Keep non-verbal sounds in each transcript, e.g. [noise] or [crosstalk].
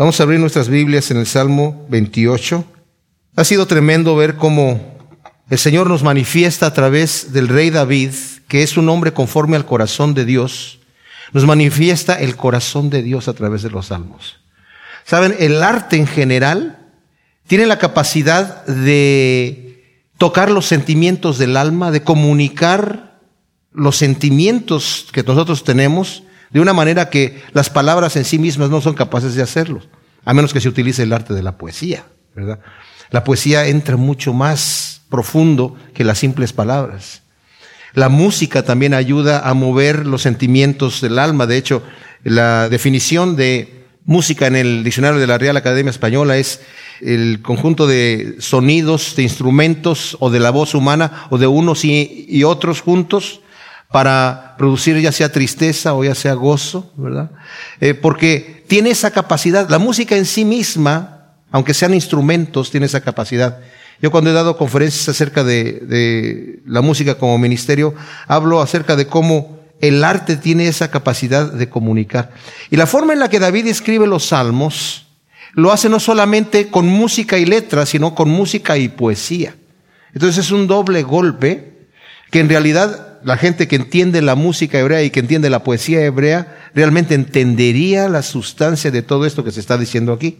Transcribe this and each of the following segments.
Vamos a abrir nuestras Biblias en el Salmo 28. Ha sido tremendo ver cómo el Señor nos manifiesta a través del rey David, que es un hombre conforme al corazón de Dios, nos manifiesta el corazón de Dios a través de los salmos. Saben, el arte en general tiene la capacidad de tocar los sentimientos del alma, de comunicar los sentimientos que nosotros tenemos de una manera que las palabras en sí mismas no son capaces de hacerlo, a menos que se utilice el arte de la poesía, ¿verdad? La poesía entra mucho más profundo que las simples palabras. La música también ayuda a mover los sentimientos del alma. De hecho, la definición de música en el diccionario de la Real Academia Española es el conjunto de sonidos, de instrumentos o de la voz humana o de unos y, otros juntos para producir ya sea tristeza o ya sea gozo, ¿verdad? Eh, porque tiene esa capacidad, la música en sí misma, aunque sean instrumentos, tiene esa capacidad. Yo cuando he dado conferencias acerca de, de la música como ministerio, hablo acerca de cómo el arte tiene esa capacidad de comunicar. Y la forma en la que David escribe los salmos, lo hace no solamente con música y letras, sino con música y poesía. Entonces es un doble golpe que en realidad la gente que entiende la música hebrea y que entiende la poesía hebrea realmente entendería la sustancia de todo esto que se está diciendo aquí.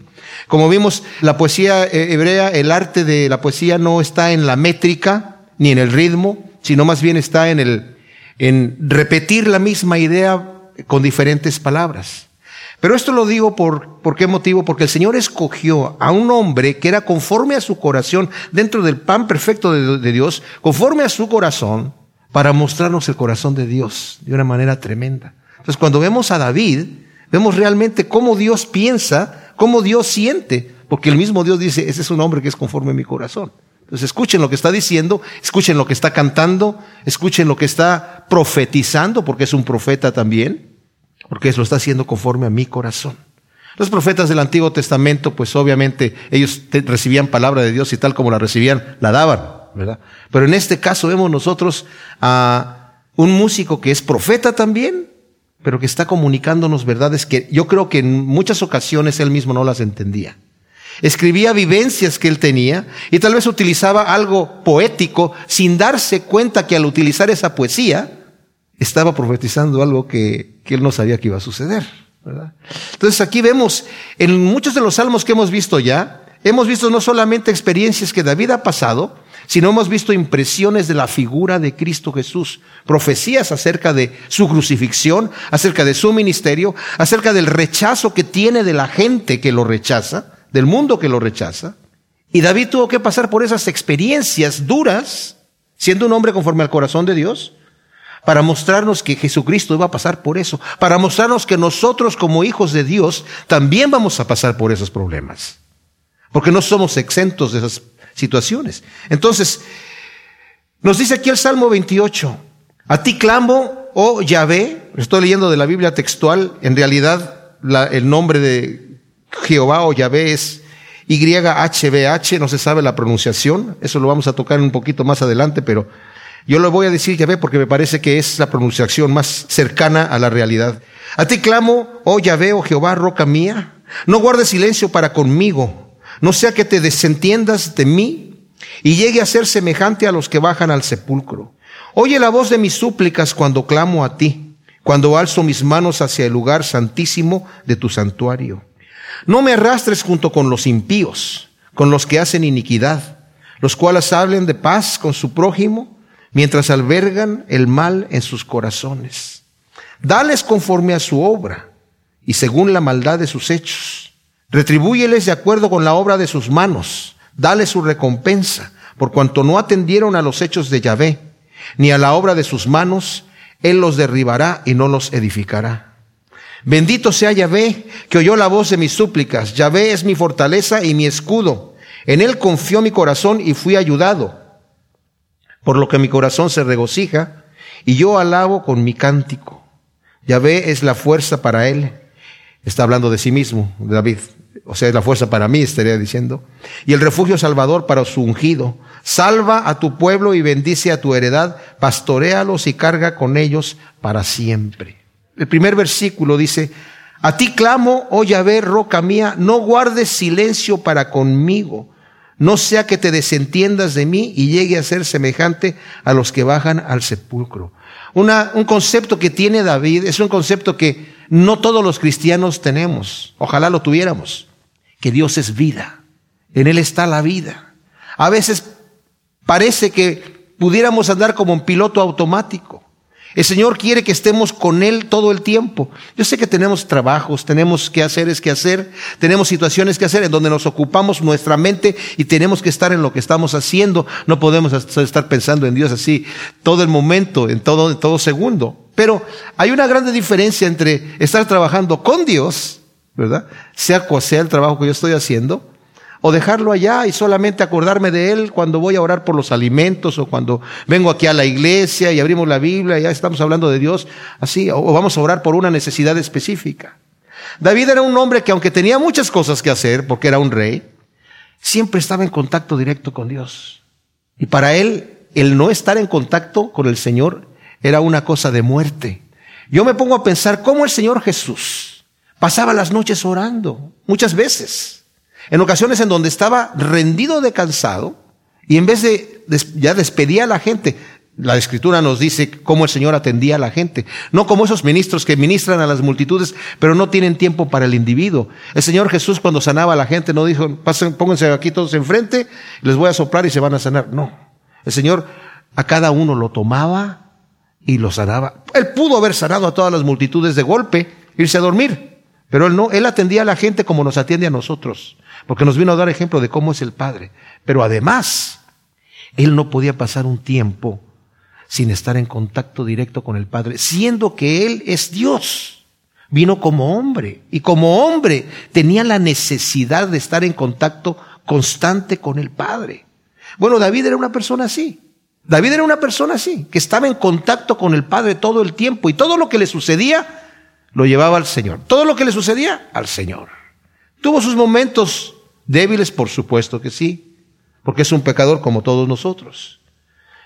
Como vimos, la poesía eh, hebrea, el arte de la poesía no está en la métrica ni en el ritmo, sino más bien está en el en repetir la misma idea con diferentes palabras. Pero esto lo digo por, por qué motivo? Porque el Señor escogió a un hombre que era conforme a su corazón, dentro del pan perfecto de Dios, conforme a su corazón, para mostrarnos el corazón de Dios de una manera tremenda. Entonces, cuando vemos a David, vemos realmente cómo Dios piensa, cómo Dios siente, porque el mismo Dios dice, ese es un hombre que es conforme a mi corazón. Entonces, escuchen lo que está diciendo, escuchen lo que está cantando, escuchen lo que está profetizando, porque es un profeta también, porque lo está haciendo conforme a mi corazón. Los profetas del Antiguo Testamento, pues obviamente ellos recibían palabra de Dios y tal como la recibían, la daban. Pero en este caso vemos nosotros a un músico que es profeta también, pero que está comunicándonos verdades que yo creo que en muchas ocasiones él mismo no las entendía. Escribía vivencias que él tenía y tal vez utilizaba algo poético sin darse cuenta que al utilizar esa poesía estaba profetizando algo que, él no sabía que iba a suceder. Entonces aquí vemos en muchos de los salmos que hemos visto ya, hemos visto no solamente experiencias que David ha pasado, sino hemos visto impresiones de la figura de Cristo Jesús, profecías acerca de su crucifixión, acerca de su ministerio, acerca del rechazo que tiene de la gente que lo rechaza, del mundo que lo rechaza. Y David tuvo que pasar por esas experiencias duras, siendo un hombre conforme al corazón de Dios, para mostrarnos que Jesucristo iba a pasar por eso, para mostrarnos que nosotros como hijos de Dios también vamos a pasar por esos problemas, porque no somos exentos de esas situaciones. Entonces, nos dice aquí el Salmo 28, a ti clamo, oh Yahvé, estoy leyendo de la Biblia textual, en realidad el nombre de Jehová o Yahvé es YHBH, no se sabe la pronunciación, eso lo vamos a tocar un poquito más adelante, pero yo lo voy a decir Yahvé porque me parece que es la pronunciación más cercana a la realidad. A ti clamo, oh Yahvé, oh Jehová, roca mía, no guardes silencio para conmigo, no sea que te desentiendas de mí y llegue a ser semejante a los que bajan al sepulcro. Oye la voz de mis súplicas cuando clamo a ti, cuando alzo mis manos hacia el lugar santísimo de tu santuario. No me arrastres junto con los impíos, con los que hacen iniquidad, los cuales hablen de paz con su prójimo, mientras albergan el mal en sus corazones. Dales conforme a su obra y según la maldad de sus hechos Retribúyeles de acuerdo con la obra de sus manos. Dale su recompensa, por cuanto no atendieron a los hechos de Yahvé, ni a la obra de sus manos, Él los derribará y no los edificará. Bendito sea Yahvé, que oyó la voz de mis súplicas. Yahvé es mi fortaleza y mi escudo. En Él confió mi corazón y fui ayudado. Por lo que mi corazón se regocija y yo alabo con mi cántico. Yahvé es la fuerza para Él. Está hablando de sí mismo, David o sea, es la fuerza para mí, estaría diciendo, y el refugio salvador para su ungido. Salva a tu pueblo y bendice a tu heredad, pastorealos y carga con ellos para siempre. El primer versículo dice, A ti clamo, oh Yahvé, roca mía, no guardes silencio para conmigo, no sea que te desentiendas de mí y llegue a ser semejante a los que bajan al sepulcro. Una, un concepto que tiene David es un concepto que no todos los cristianos tenemos, ojalá lo tuviéramos, que Dios es vida, en Él está la vida. A veces parece que pudiéramos andar como un piloto automático. El Señor quiere que estemos con Él todo el tiempo. Yo sé que tenemos trabajos, tenemos que hacer es que hacer, tenemos situaciones que hacer en donde nos ocupamos nuestra mente y tenemos que estar en lo que estamos haciendo. No podemos estar pensando en Dios así todo el momento, en todo, en todo segundo. Pero hay una grande diferencia entre estar trabajando con Dios, ¿verdad? Sea cual sea el trabajo que yo estoy haciendo, o dejarlo allá y solamente acordarme de Él cuando voy a orar por los alimentos o cuando vengo aquí a la iglesia y abrimos la Biblia y ya estamos hablando de Dios, así, o vamos a orar por una necesidad específica. David era un hombre que aunque tenía muchas cosas que hacer, porque era un rey, siempre estaba en contacto directo con Dios. Y para él, el no estar en contacto con el Señor era una cosa de muerte. Yo me pongo a pensar cómo el Señor Jesús pasaba las noches orando, muchas veces. En ocasiones en donde estaba rendido de cansado y en vez de ya despedía a la gente, la escritura nos dice cómo el Señor atendía a la gente. No como esos ministros que ministran a las multitudes, pero no tienen tiempo para el individuo. El Señor Jesús cuando sanaba a la gente no dijo, pónganse aquí todos enfrente, les voy a soplar y se van a sanar. No. El Señor a cada uno lo tomaba y lo sanaba. Él pudo haber sanado a todas las multitudes de golpe, irse a dormir. Pero él no, él atendía a la gente como nos atiende a nosotros porque nos vino a dar ejemplo de cómo es el Padre. Pero además, él no podía pasar un tiempo sin estar en contacto directo con el Padre, siendo que Él es Dios. Vino como hombre y como hombre tenía la necesidad de estar en contacto constante con el Padre. Bueno, David era una persona así. David era una persona así, que estaba en contacto con el Padre todo el tiempo y todo lo que le sucedía lo llevaba al Señor. Todo lo que le sucedía al Señor. Tuvo sus momentos débiles, por supuesto que sí, porque es un pecador como todos nosotros.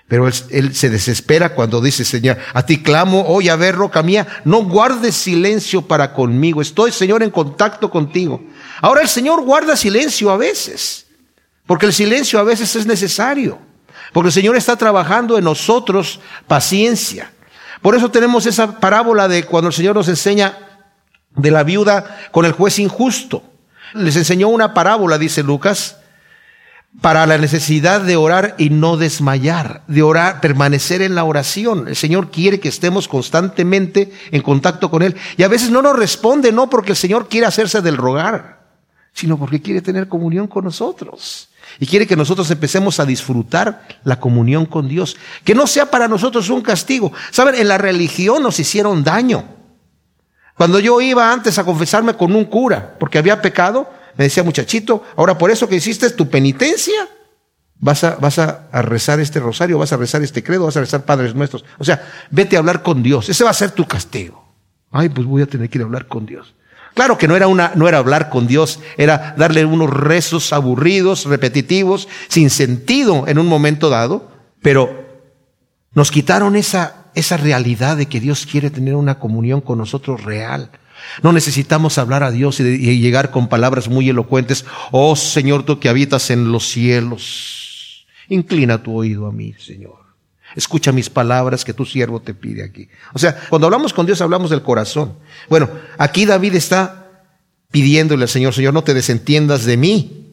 Pero él, se desespera cuando dice, Señor, a ti clamo, oye, a ver, roca mía, no guardes silencio para conmigo. Estoy, Señor, en contacto contigo. Ahora el Señor guarda silencio a veces, porque el silencio a veces es necesario, porque el Señor está trabajando en nosotros paciencia. Por eso tenemos esa parábola de cuando el Señor nos enseña de la viuda con el juez injusto. Les enseñó una parábola, dice Lucas, para la necesidad de orar y no desmayar, de orar, permanecer en la oración. El Señor quiere que estemos constantemente en contacto con Él. Y a veces no nos responde, no porque el Señor quiere hacerse del rogar, sino porque quiere tener comunión con nosotros. Y quiere que nosotros empecemos a disfrutar la comunión con Dios. Que no sea para nosotros un castigo. Saben, en la religión nos hicieron daño. Cuando yo iba antes a confesarme con un cura, porque había pecado, me decía, muchachito, ahora por eso que hiciste tu penitencia, vas a, vas a, rezar este rosario, vas a rezar este credo, vas a rezar Padres Nuestros. O sea, vete a hablar con Dios. Ese va a ser tu castigo. Ay, pues voy a tener que ir a hablar con Dios. Claro que no era una, no era hablar con Dios, era darle unos rezos aburridos, repetitivos, sin sentido en un momento dado, pero nos quitaron esa, esa realidad de que Dios quiere tener una comunión con nosotros real. No necesitamos hablar a Dios y, llegar con palabras muy elocuentes. Oh Señor, tú que habitas en los cielos, inclina tu oído a mí, Señor. Escucha mis palabras que tu siervo te pide aquí. O sea, cuando hablamos con Dios hablamos del corazón. Bueno, aquí David está pidiéndole al Señor, Señor, no te desentiendas de mí.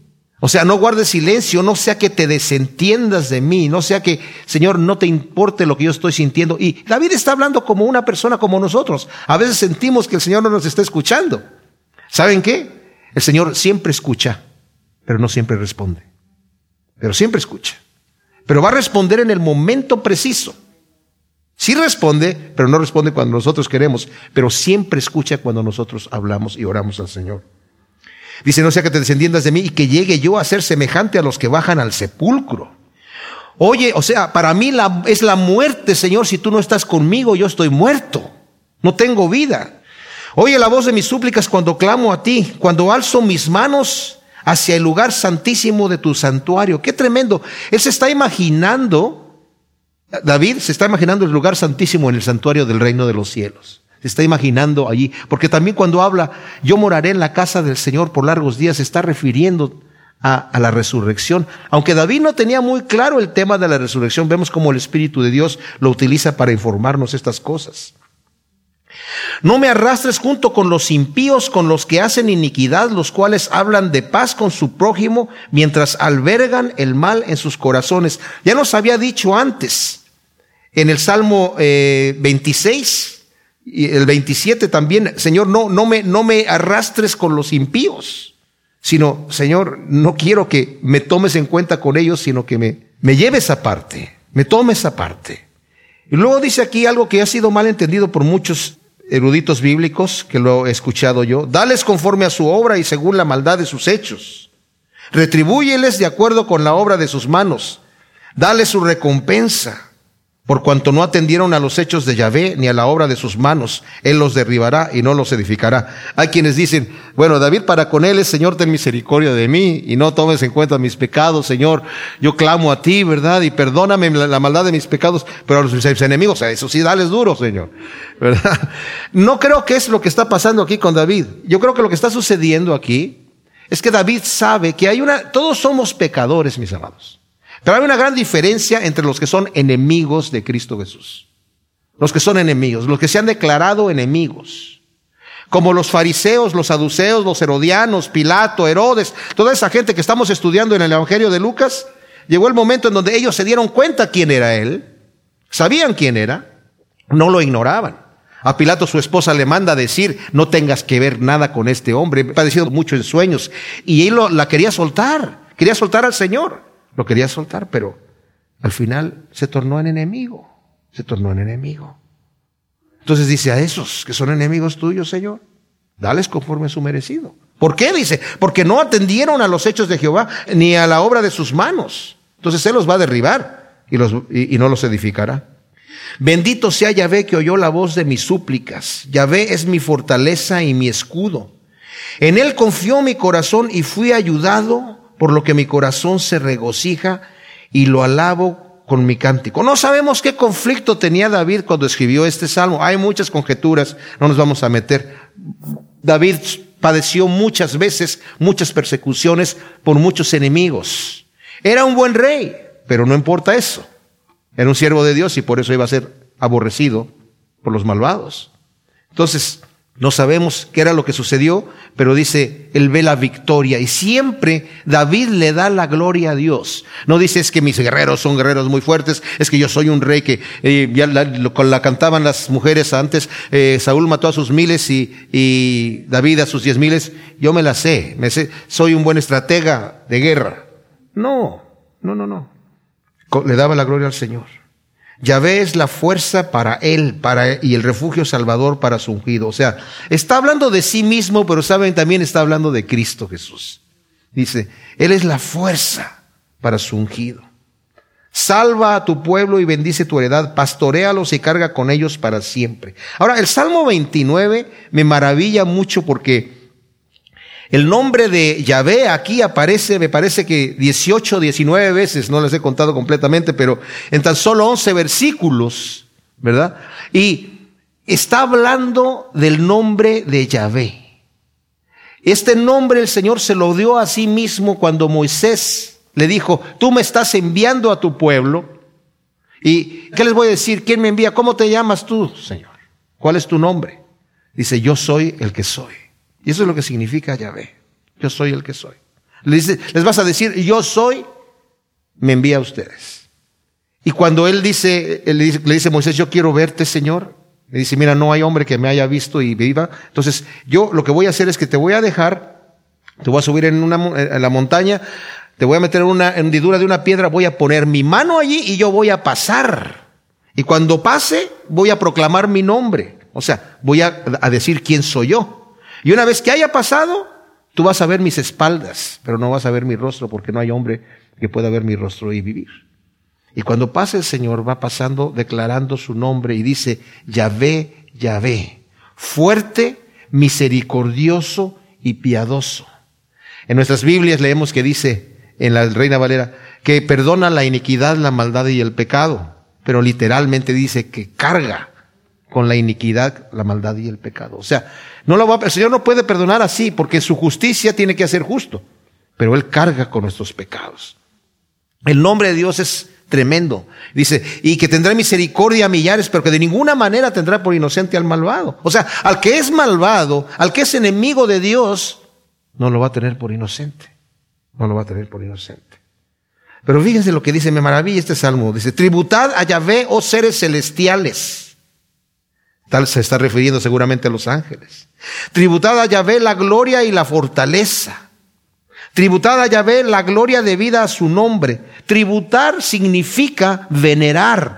O sea, no guardes silencio, no sea que te desentiendas de mí, no sea que, Señor, no te importe lo que yo estoy sintiendo. Y David está hablando como una persona como nosotros. A veces sentimos que el Señor no nos está escuchando. ¿Saben qué? El Señor siempre escucha, pero no siempre responde. Pero siempre escucha. Pero va a responder en el momento preciso. Sí responde, pero no responde cuando nosotros queremos, pero siempre escucha cuando nosotros hablamos y oramos al Señor. Dice, no sea que te descendiendas de mí y que llegue yo a ser semejante a los que bajan al sepulcro. Oye, o sea, para mí la, es la muerte, Señor, si tú no estás conmigo, yo estoy muerto. No tengo vida. Oye la voz de mis súplicas cuando clamo a ti, cuando alzo mis manos hacia el lugar santísimo de tu santuario. Qué tremendo. Él se está imaginando, David se está imaginando el lugar santísimo en el santuario del reino de los cielos. Se está imaginando allí. Porque también cuando habla, yo moraré en la casa del Señor por largos días, se está refiriendo a, a, la resurrección. Aunque David no tenía muy claro el tema de la resurrección, vemos como el Espíritu de Dios lo utiliza para informarnos estas cosas. No me arrastres junto con los impíos, con los que hacen iniquidad, los cuales hablan de paz con su prójimo, mientras albergan el mal en sus corazones. Ya nos había dicho antes, en el Salmo eh, 26, y el 27 también, Señor, no, no, me, no me arrastres con los impíos, sino, Señor, no quiero que me tomes en cuenta con ellos, sino que me, me lleves aparte, me tomes aparte. Y luego dice aquí algo que ha sido mal entendido por muchos eruditos bíblicos, que lo he escuchado yo, dales conforme a su obra y según la maldad de sus hechos. Retribúyeles de acuerdo con la obra de sus manos. Dale su recompensa por cuanto no atendieron a los hechos de Yahvé ni a la obra de sus manos, Él los derribará y no los edificará. Hay quienes dicen, bueno, David para con Él es, Señor, ten misericordia de mí y no tomes en cuenta mis pecados, Señor. Yo clamo a ti, ¿verdad? Y perdóname la, maldad de mis pecados, pero a los enemigos, a eso sí, dales duro, Señor. [laughs] ¿Verdad? No creo que es lo que está pasando aquí con David. Yo creo que lo que está sucediendo aquí es que David sabe que hay una, todos somos pecadores, mis amados. Pero hay una gran diferencia entre los que son enemigos de Cristo Jesús. Los que son enemigos, los que se han declarado enemigos. Como los fariseos, los saduceos, los herodianos, Pilato, Herodes, toda esa gente que estamos estudiando en el Evangelio de Lucas, llegó el momento en donde ellos se dieron cuenta quién era él, sabían quién era, no lo ignoraban. A Pilato su esposa le manda decir, no tengas que ver nada con este hombre, he padecido mucho en sueños. Y él la quería soltar, quería soltar al Señor. Lo quería soltar, pero al final se tornó en enemigo. Se tornó en enemigo. Entonces dice a esos que son enemigos tuyos, Señor, dales conforme a su merecido. ¿Por qué? Dice, porque no atendieron a los hechos de Jehová ni a la obra de sus manos. Entonces Él los va a derribar y, los, y, y no los edificará. Bendito sea Yahvé que oyó la voz de mis súplicas. Yahvé es mi fortaleza y mi escudo. En Él confió mi corazón y fui ayudado por lo que mi corazón se regocija y lo alabo con mi cántico. No sabemos qué conflicto tenía David cuando escribió este salmo. Hay muchas conjeturas, no nos vamos a meter. David padeció muchas veces muchas persecuciones por muchos enemigos. Era un buen rey, pero no importa eso. Era un siervo de Dios y por eso iba a ser aborrecido por los malvados. Entonces, no sabemos qué era lo que sucedió, pero dice, él ve la victoria y siempre David le da la gloria a Dios. No dice es que mis guerreros son guerreros muy fuertes, es que yo soy un rey que eh, ya la, cantaban las mujeres antes, eh, Saúl mató a sus miles y, y, David a sus diez miles. Yo me la sé, me sé, soy un buen estratega de guerra. No, no, no, no. Le daba la gloria al Señor. Yahvé es la fuerza para él para, y el refugio salvador para su ungido. O sea, está hablando de sí mismo, pero saben, también está hablando de Cristo Jesús. Dice, Él es la fuerza para su ungido. Salva a tu pueblo y bendice tu heredad, pastorealos y carga con ellos para siempre. Ahora, el Salmo 29 me maravilla mucho porque el nombre de Yahvé aquí aparece, me parece que 18, 19 veces, no les he contado completamente, pero en tan solo 11 versículos, ¿verdad? Y está hablando del nombre de Yahvé. Este nombre el Señor se lo dio a sí mismo cuando Moisés le dijo, tú me estás enviando a tu pueblo. ¿Y qué les voy a decir? ¿Quién me envía? ¿Cómo te llamas tú, Señor? ¿Cuál es tu nombre? Dice, yo soy el que soy. Y eso es lo que significa Yahvé. Yo soy el que soy. Les, vas a decir, yo soy, me envía a ustedes. Y cuando él dice, le dice, Moisés, yo quiero verte, Señor, le dice, mira, no hay hombre que me haya visto y viva. Entonces, yo lo que voy a hacer es que te voy a dejar, te voy a subir en, una, en la montaña, te voy a meter en una hendidura de una piedra, voy a poner mi mano allí y yo voy a pasar. Y cuando pase, voy a proclamar mi nombre. O sea, voy a, a decir quién soy yo. Y una vez que haya pasado, tú vas a ver mis espaldas, pero no vas a ver mi rostro porque no hay hombre que pueda ver mi rostro y vivir. Y cuando pasa el Señor va pasando declarando su nombre y dice, Yahvé, Yahvé, fuerte, misericordioso y piadoso. En nuestras Biblias leemos que dice, en la Reina Valera, que perdona la iniquidad, la maldad y el pecado, pero literalmente dice que carga con la iniquidad, la maldad y el pecado. O sea, no lo va, el Señor no puede perdonar así porque su justicia tiene que ser justo, pero Él carga con nuestros pecados. El nombre de Dios es tremendo. Dice, y que tendrá misericordia a millares, pero que de ninguna manera tendrá por inocente al malvado. O sea, al que es malvado, al que es enemigo de Dios, no lo va a tener por inocente. No lo va a tener por inocente. Pero fíjense lo que dice, me maravilla este salmo. Dice, tributad a Yahvé, oh seres celestiales. Tal se está refiriendo seguramente a los ángeles. Tributad a Yahvé la gloria y la fortaleza. Tributad a Yahvé la gloria debida a su nombre. Tributar significa venerar.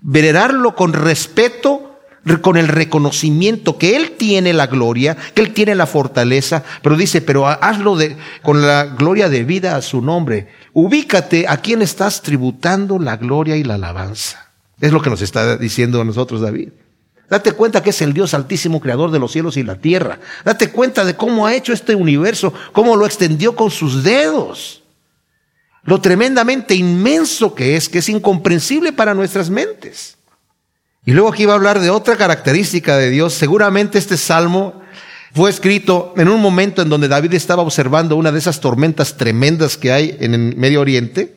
Venerarlo con respeto con el reconocimiento que Él tiene la gloria, que Él tiene la fortaleza, pero dice, pero hazlo de, con la gloria de vida a su nombre. Ubícate a quien estás tributando la gloria y la alabanza. Es lo que nos está diciendo a nosotros David. Date cuenta que es el Dios altísimo, creador de los cielos y la tierra. Date cuenta de cómo ha hecho este universo, cómo lo extendió con sus dedos. Lo tremendamente inmenso que es, que es incomprensible para nuestras mentes. Y luego aquí va a hablar de otra característica de Dios. Seguramente este salmo fue escrito en un momento en donde David estaba observando una de esas tormentas tremendas que hay en el Medio Oriente,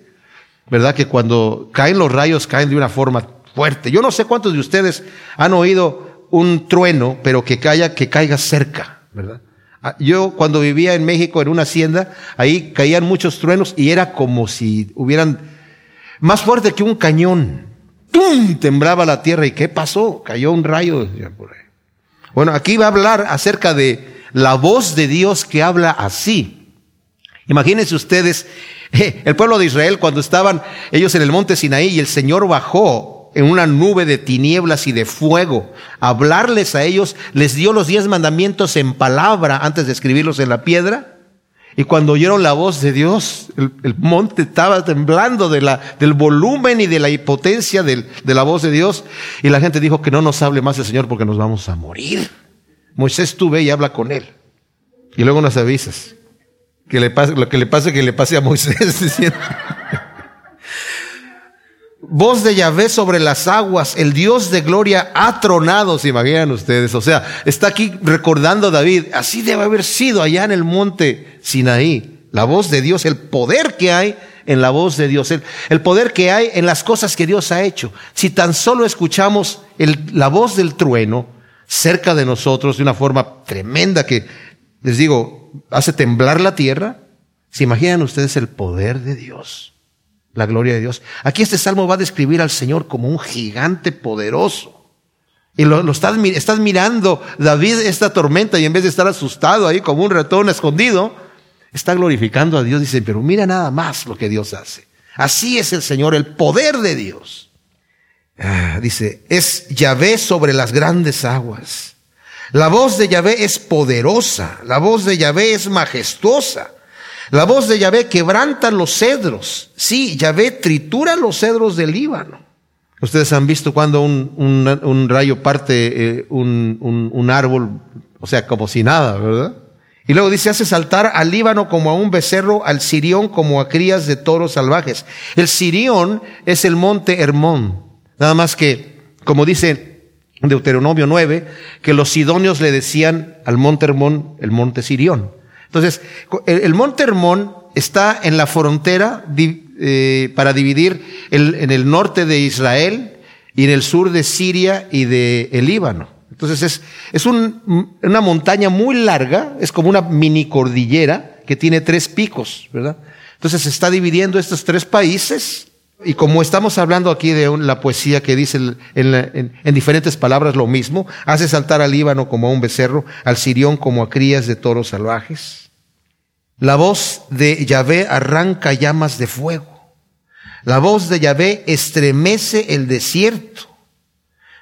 ¿verdad? Que cuando caen los rayos caen de una forma fuerte. Yo no sé cuántos de ustedes han oído un trueno, pero que caiga, que caiga cerca, ¿verdad? Ah, yo cuando vivía en México en una hacienda, ahí caían muchos truenos y era como si hubieran más fuerte que un cañón. ¡Tum! Temblaba la tierra. ¿Y qué pasó? Cayó un rayo. Bueno, aquí va a hablar acerca de la voz de Dios que habla así. Imagínense ustedes, [laughs] el pueblo de Israel cuando estaban ellos en el monte Sinaí y el Señor bajó en una nube de tinieblas y de fuego, hablarles a ellos, les dio los diez mandamientos en palabra antes de escribirlos en la piedra. Y cuando oyeron la voz de Dios, el, monte estaba temblando de la, del volumen y de la impotencia de la voz de Dios. Y la gente dijo que no nos hable más el Señor porque nos vamos a morir. Moisés tú ve y habla con él. Y luego nos avisas. Que le pase, lo que le pase, que le pase a Moisés. [laughs] Voz de Yahvé sobre las aguas, el Dios de gloria ha tronado, se imaginan ustedes. O sea, está aquí recordando David, así debe haber sido allá en el monte Sinaí. La voz de Dios, el poder que hay en la voz de Dios, el, poder que hay en las cosas que Dios ha hecho. Si tan solo escuchamos la voz del trueno cerca de nosotros de una forma tremenda que, les digo, hace temblar la tierra, ¿se imaginan ustedes el poder de Dios? La gloria de Dios. Aquí este salmo va a describir al Señor como un gigante poderoso. Y lo, estás, estás, mirando, David, esta tormenta, y en vez de estar asustado ahí como un ratón escondido, está glorificando a Dios. Dice, pero mira nada más lo que Dios hace. Así es el Señor, el poder de Dios. Ah, dice, es Yahvé sobre las grandes aguas. La voz de Yahvé es poderosa, la voz de Yahvé es majestuosa. La voz de Yahvé quebranta los cedros. Sí, Yahvé tritura los cedros del Líbano. Ustedes han visto cuando un, rayo parte eh, un, árbol, o sea, como si nada, ¿verdad? Y luego dice, hace saltar al Líbano como a un becerro, al Sirión como a crías de toros salvajes. El Sirión es el monte Hermón. Nada más que, como dice Deuteronomio 9, que los sidonios le decían al monte Hermón el monte Sirión. Entonces, el, monte Hermón está en la frontera eh, para dividir en el norte de Israel y en el sur de Siria y de el Líbano. Entonces es, es una montaña muy larga, es como una mini cordillera que tiene tres picos, ¿verdad? Entonces se está dividiendo estos tres países y como estamos hablando aquí de la poesía que dice en, en, diferentes palabras lo mismo, hace saltar al Líbano como a un becerro, al Sirión como a crías de toros salvajes. La voz de Yahvé arranca llamas de fuego. La voz de Yahvé estremece el desierto.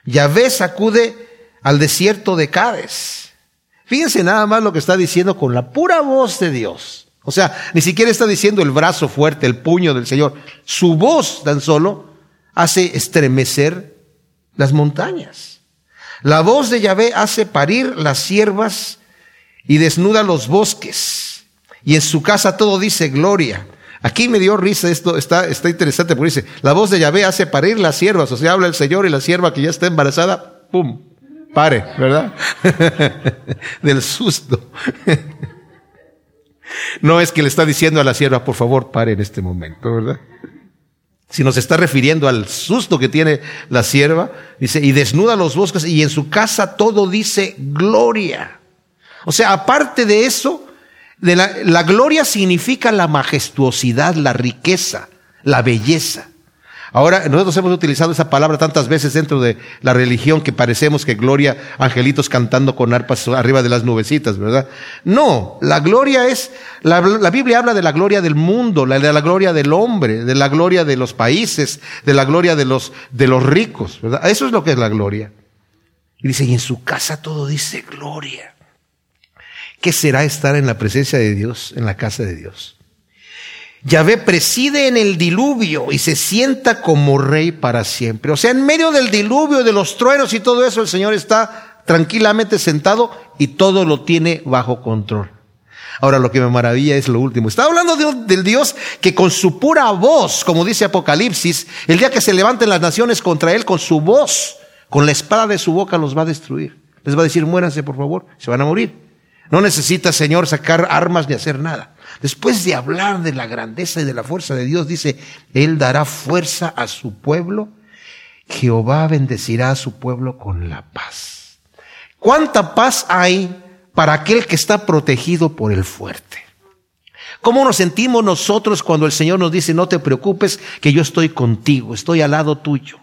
Yahvé sacude al desierto de Cádiz. Fíjense nada más lo que está diciendo con la pura voz de Dios. O sea, ni siquiera está diciendo el brazo fuerte, el puño del Señor. Su voz tan solo hace estremecer las montañas. La voz de Yahvé hace parir las siervas y desnuda los bosques. Y en su casa todo dice gloria. Aquí me dio risa esto, está, está interesante porque dice, la voz de Yahvé hace parir las siervas, o sea, habla el Señor y la sierva que ya está embarazada, ¡pum! Pare, ¿verdad? [laughs] Del susto. [laughs] No es que le está diciendo a la sierva, por favor, pare en este momento, ¿verdad? Si nos está refiriendo al susto que tiene la sierva, dice, y desnuda los bosques y en su casa todo dice gloria. O sea, aparte de eso, de la, la gloria significa la majestuosidad, la riqueza, la belleza. Ahora, nosotros hemos utilizado esa palabra tantas veces dentro de la religión que parecemos que gloria, angelitos cantando con arpas arriba de las nubecitas, ¿verdad? No, la gloria es, la, Biblia habla de la gloria del mundo, de la gloria del hombre, de la gloria de los países, de la gloria de los, de los ricos, ¿verdad? Eso es lo que es la gloria. Y dice, y en su casa todo dice gloria. ¿Qué será estar en la presencia de Dios, en la casa de Dios? Yahvé preside en el diluvio y se sienta como rey para siempre. O sea, en medio del diluvio, de los truenos y todo eso, el Señor está tranquilamente sentado y todo lo tiene bajo control. Ahora lo que me maravilla es lo último. Está hablando del Dios que con su pura voz, como dice Apocalipsis, el día que se levanten las naciones contra él, con su voz, con la espada de su boca los va a destruir. Les va a decir, muéranse por favor, se van a morir. No necesita, Señor, sacar armas ni hacer nada. Después de hablar de la grandeza y de la fuerza de Dios, dice, Él dará fuerza a su pueblo, Jehová bendecirá a su pueblo con la paz. ¿Cuánta paz hay para aquel que está protegido por el fuerte? ¿Cómo nos sentimos nosotros cuando el Señor nos dice, no te preocupes, que yo estoy contigo, estoy al lado tuyo?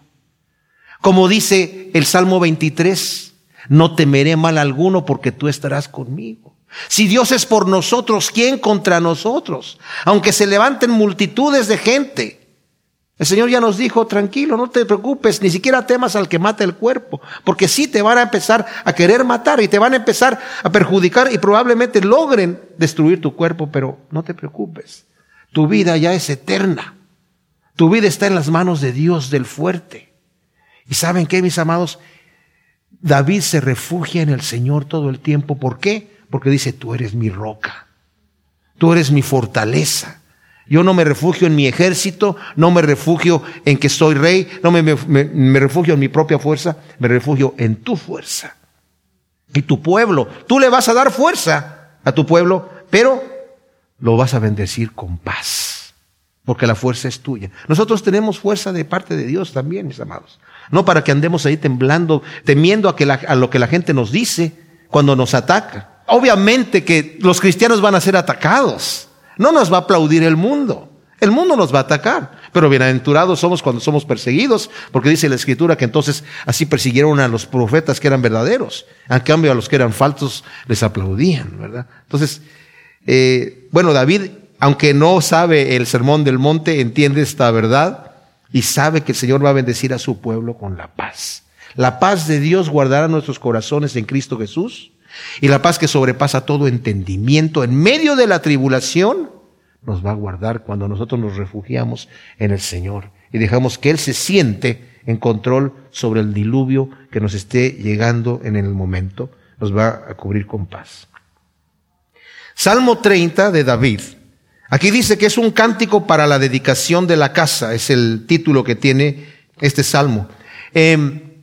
Como dice el Salmo 23, no temeré mal alguno porque tú estarás conmigo. Si Dios es por nosotros, ¿quién contra nosotros? Aunque se levanten multitudes de gente. El Señor ya nos dijo, tranquilo, no te preocupes, ni siquiera temas al que mata el cuerpo, porque sí te van a empezar a querer matar y te van a empezar a perjudicar y probablemente logren destruir tu cuerpo, pero no te preocupes. Tu vida ya es eterna. Tu vida está en las manos de Dios, del fuerte. ¿Y saben qué, mis amados? David se refugia en el Señor todo el tiempo. ¿Por qué? Porque dice, tú eres mi roca, tú eres mi fortaleza. Yo no me refugio en mi ejército, no me refugio en que soy rey, no me, refugio en mi propia fuerza, me refugio en tu fuerza. Y tu pueblo, tú le vas a dar fuerza a tu pueblo, pero lo vas a bendecir con paz, porque la fuerza es tuya. Nosotros tenemos fuerza de parte de Dios también, mis amados. No para que andemos ahí temblando, temiendo a lo que la gente nos dice cuando nos ataca. Obviamente que los cristianos van a ser atacados. No nos va a aplaudir el mundo. El mundo nos va a atacar. Pero bienaventurados somos cuando somos perseguidos, porque dice la escritura que entonces así persiguieron a los profetas que eran verdaderos. En cambio a los que eran falsos les aplaudían, ¿verdad? Entonces, eh, bueno, David, aunque no sabe el sermón del monte, entiende esta verdad y sabe que el Señor va a bendecir a su pueblo con la paz. La paz de Dios guardará nuestros corazones en Cristo Jesús y la paz que sobrepasa todo entendimiento en medio de la tribulación nos va a guardar cuando nosotros nos refugiamos en el Señor y dejamos que Él se siente en control sobre el diluvio que nos esté llegando en el momento. Nos va a cubrir con paz. Salmo 30 de David. Aquí dice que es un cántico para la dedicación de la casa. Es el título que tiene este salmo. Eh,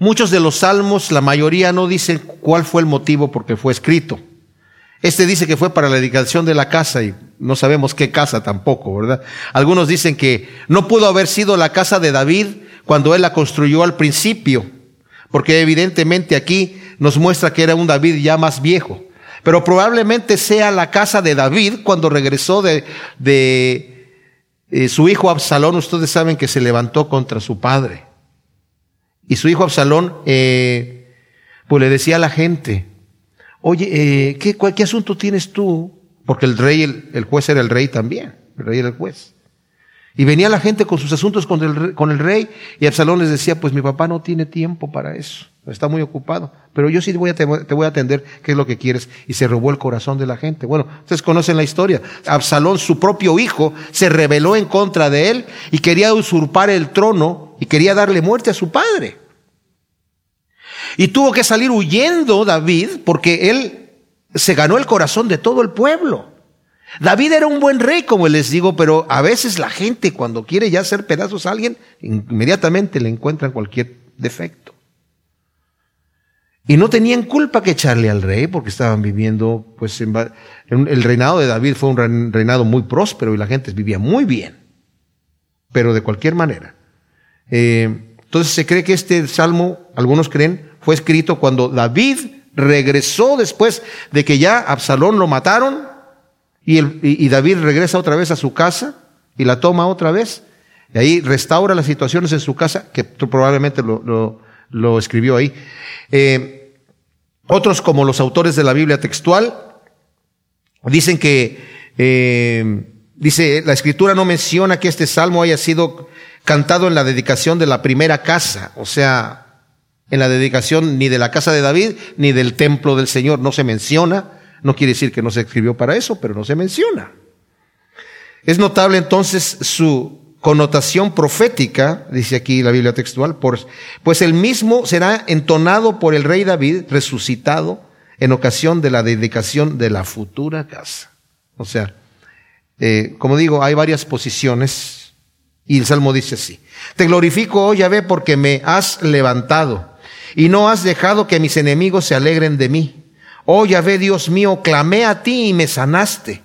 Muchos de los salmos, la mayoría no dicen cuál fue el motivo por qué fue escrito. Este dice que fue para la dedicación de la casa y no sabemos qué casa tampoco, ¿verdad? Algunos dicen que no pudo haber sido la casa de David cuando él la construyó al principio, porque evidentemente aquí nos muestra que era un David ya más viejo. Pero probablemente sea la casa de David cuando regresó de, de eh, su hijo Absalón. Ustedes saben que se levantó contra su padre. Y su hijo Absalón, eh, pues le decía a la gente, oye, eh, ¿qué, ¿qué asunto tienes tú? Porque el rey, el, juez era el rey también, el rey era el juez. Y venía la gente con sus asuntos con el, con el rey y Absalón les decía, pues mi papá no tiene tiempo para eso, está muy ocupado, pero yo sí voy a te, voy a atender qué es lo que quieres. Y se robó el corazón de la gente. Bueno, ustedes conocen la historia. Absalón, su propio hijo, se rebeló en contra de él y quería usurpar el trono y quería darle muerte a su padre. Y tuvo que salir huyendo David porque él se ganó el corazón de todo el pueblo. David era un buen rey, como les digo, pero a veces la gente cuando quiere ya hacer pedazos a alguien, inmediatamente le encuentran cualquier defecto. Y no tenían culpa que echarle al rey porque estaban viviendo, pues el reinado de David fue un reinado muy próspero y la gente vivía muy bien, pero de cualquier manera. Eh, entonces se cree que este salmo, algunos creen, fue escrito cuando David regresó después de que ya Absalón lo mataron y, y David regresa otra vez a su casa y la toma otra vez. Y ahí restaura las situaciones en su casa, que probablemente lo, lo, escribió ahí. Eh, otros, como los autores de la Biblia textual, dicen que, eh, dice, la escritura no menciona que este salmo haya sido cantado en la dedicación de la primera casa, o sea, en la dedicación ni de la casa de David ni del templo del Señor, no se menciona. No quiere decir que no se escribió para eso, pero no se menciona. Es notable entonces su connotación profética, dice aquí la Biblia textual, pues el mismo será entonado por el rey David, resucitado, en ocasión de la dedicación de la futura casa. O sea, eh, como digo, hay varias posiciones y el Salmo dice así, te glorifico, oh Yahvé, porque me has levantado y no has dejado que mis enemigos se alegren de mí. Oh Yahvé, Dios mío, clamé a ti y me sanaste.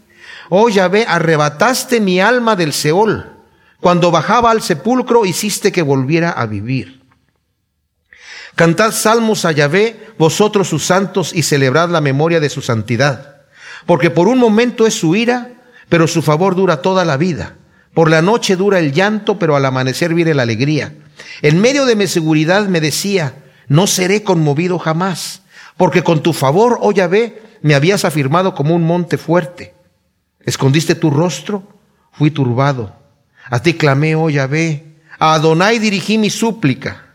Oh Yahvé, arrebataste mi alma del Seol. Cuando bajaba al sepulcro hiciste que volviera a vivir. Cantad salmos a Yahvé, vosotros sus santos, y celebrad la memoria de su santidad. Porque por un momento es su ira, pero su favor dura toda la vida. Por la noche dura el llanto, pero al amanecer viene la alegría. En medio de mi seguridad me decía, no seré conmovido jamás, porque con tu favor, oh Yahvé, me habías afirmado como un monte fuerte. Escondiste tu rostro, fui turbado. A ti clamé, oh Yahvé, a Adonai dirigí mi súplica.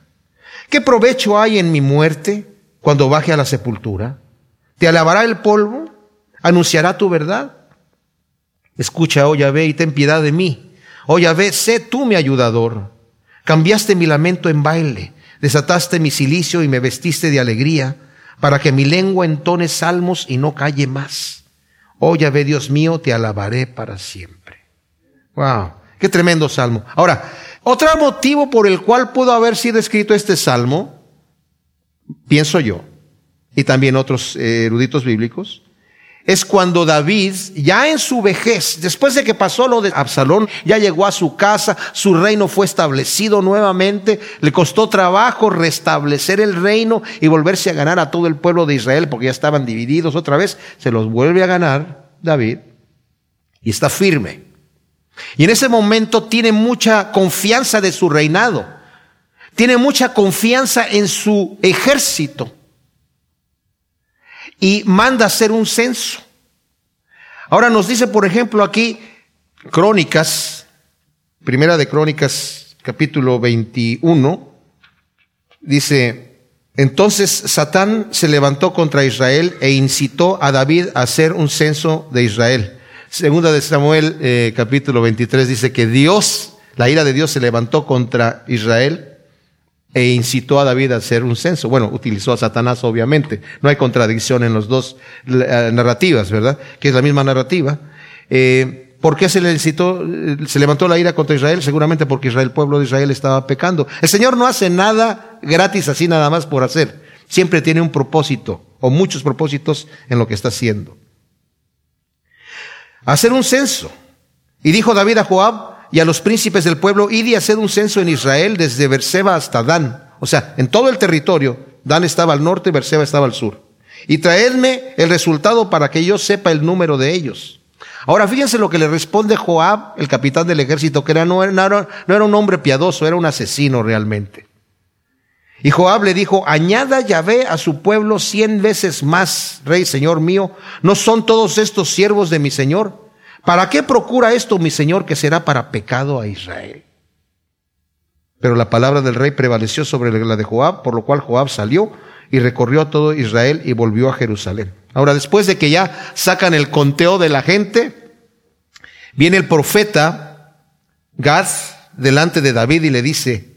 ¿Qué provecho hay en mi muerte cuando baje a la sepultura? ¿Te alabará el polvo? ¿Anunciará tu verdad? Escucha, oh Yahvé, y ten piedad de mí. Oh Yahvé, sé tú mi ayudador. Cambiaste mi lamento en baile Desataste mi silicio y me vestiste de alegría, para que mi lengua entone salmos y no calle más. Oh ve Dios mío, te alabaré para siempre. Wow, qué tremendo salmo. Ahora, otro motivo por el cual pudo haber sido escrito este salmo, pienso yo, y también otros eh, eruditos bíblicos, es cuando David, ya en su vejez, después de que pasó lo de Absalón, ya llegó a su casa, su reino fue establecido nuevamente, le costó trabajo restablecer el reino y volverse a ganar a todo el pueblo de Israel, porque ya estaban divididos otra vez, se los vuelve a ganar David y está firme. Y en ese momento tiene mucha confianza de su reinado, tiene mucha confianza en su ejército y manda hacer un censo. Ahora nos dice, por ejemplo, aquí Crónicas, primera de Crónicas, capítulo 21, dice, entonces Satán se levantó contra Israel e incitó a David a hacer un censo de Israel. Segunda de Samuel, eh, capítulo 23, dice que Dios, la ira de Dios se levantó contra Israel e incitó a David a hacer un censo. Bueno, utilizó a Satanás, obviamente. No hay contradicción en las dos eh, narrativas, ¿verdad? Que es la misma narrativa. Eh, ¿Por qué se le incitó, se levantó la ira contra Israel? Seguramente porque Israel, el pueblo de Israel estaba pecando. El Señor no hace nada gratis así nada más por hacer. Siempre tiene un propósito, o muchos propósitos en lo que está haciendo. Hacer un censo. Y dijo David a Joab, y a los príncipes del pueblo, id y hacer un censo en Israel desde Berseba hasta Dan. O sea, en todo el territorio. Dan estaba al norte, Berseba estaba al sur. Y traedme el resultado para que yo sepa el número de ellos. Ahora fíjense lo que le responde Joab, el capitán del ejército, que no era un hombre piadoso, era un asesino realmente. Y Joab le dijo, añada Yahvé a su pueblo cien veces más, rey, señor mío, ¿no son todos estos siervos de mi señor? ¿Para qué procura esto mi Señor que será para pecado a Israel? Pero la palabra del rey prevaleció sobre la de Joab, por lo cual Joab salió y recorrió a todo Israel y volvió a Jerusalén. Ahora, después de que ya sacan el conteo de la gente, viene el profeta Gad delante de David y le dice,